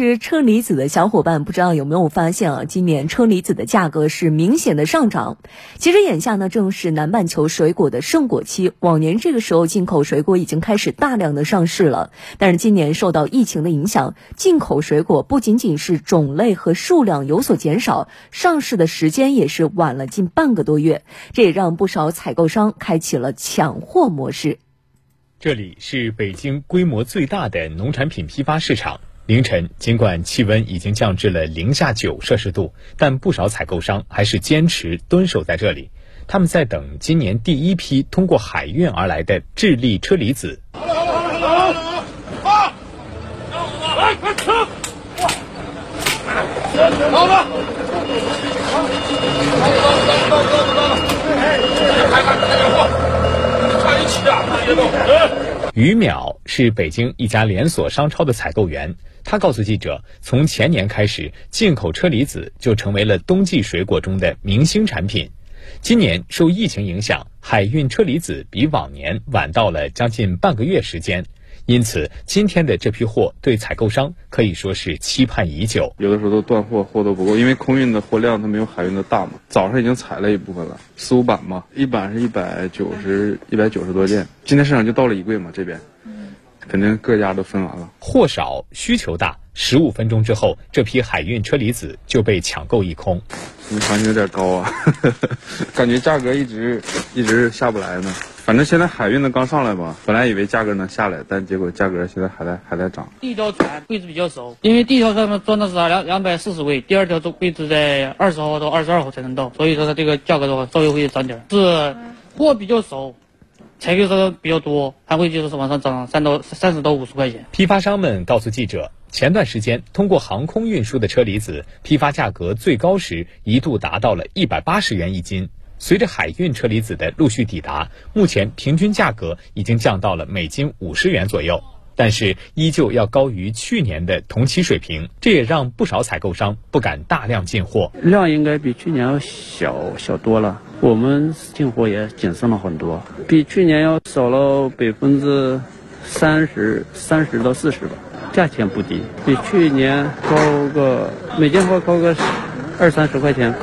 吃车厘子的小伙伴，不知道有没有发现啊？今年车厘子的价格是明显的上涨。其实眼下呢，正是南半球水果的盛果期，往年这个时候进口水果已经开始大量的上市了。但是今年受到疫情的影响，进口水果不仅仅是种类和数量有所减少，上市的时间也是晚了近半个多月。这也让不少采购商开启了抢货模式。这里是北京规模最大的农产品批发市场。凌晨，尽管气温已经降至了零下九摄氏度，但不少采购商还是坚持蹲守在这里。他们在等今年第一批通过海运而来的智利车厘子。好了好了好了好了，来快吃！好了，于淼是北京一家连锁商超的采购员，他告诉记者，从前年开始，进口车厘子就成为了冬季水果中的明星产品。今年受疫情影响，海运车厘子比往年晚到了将近半个月时间。因此，今天的这批货对采购商可以说是期盼已久。有的时候都断货，货都不够，因为空运的货量它没有海运的大嘛。早上已经采了一部分了，四五板嘛，一板是一百九十，一百九十多件。今天市场就到了一柜嘛，这边，肯定各家都分完了。货少，需求大，十五分钟之后，这批海运车厘子就被抢购一空。行情有点高啊，感觉价格一直一直下不来呢。反正现在海运的刚上来嘛，本来以为价格能下来，但结果价格现在还在还在涨。第一条船位置比较熟，因为第一条船装的是两两百四十位，第二条位置在二十号到二十二号才能到，所以说它这个价格的话稍微会涨点。是货比较熟，采购商比较多，还会就是往上涨三到三十到五十块钱。批发商们告诉记者，前段时间通过航空运输的车厘子，批发价格最高时一度达到了一百八十元一斤。随着海运车厘子的陆续抵达，目前平均价格已经降到了每斤五十元左右，但是依旧要高于去年的同期水平，这也让不少采购商不敢大量进货。量应该比去年要小小多了，我们进货也谨慎了很多，比去年要少了百分之三十三十到四十吧。价钱不低，比去年高个每件货高个二三十块钱。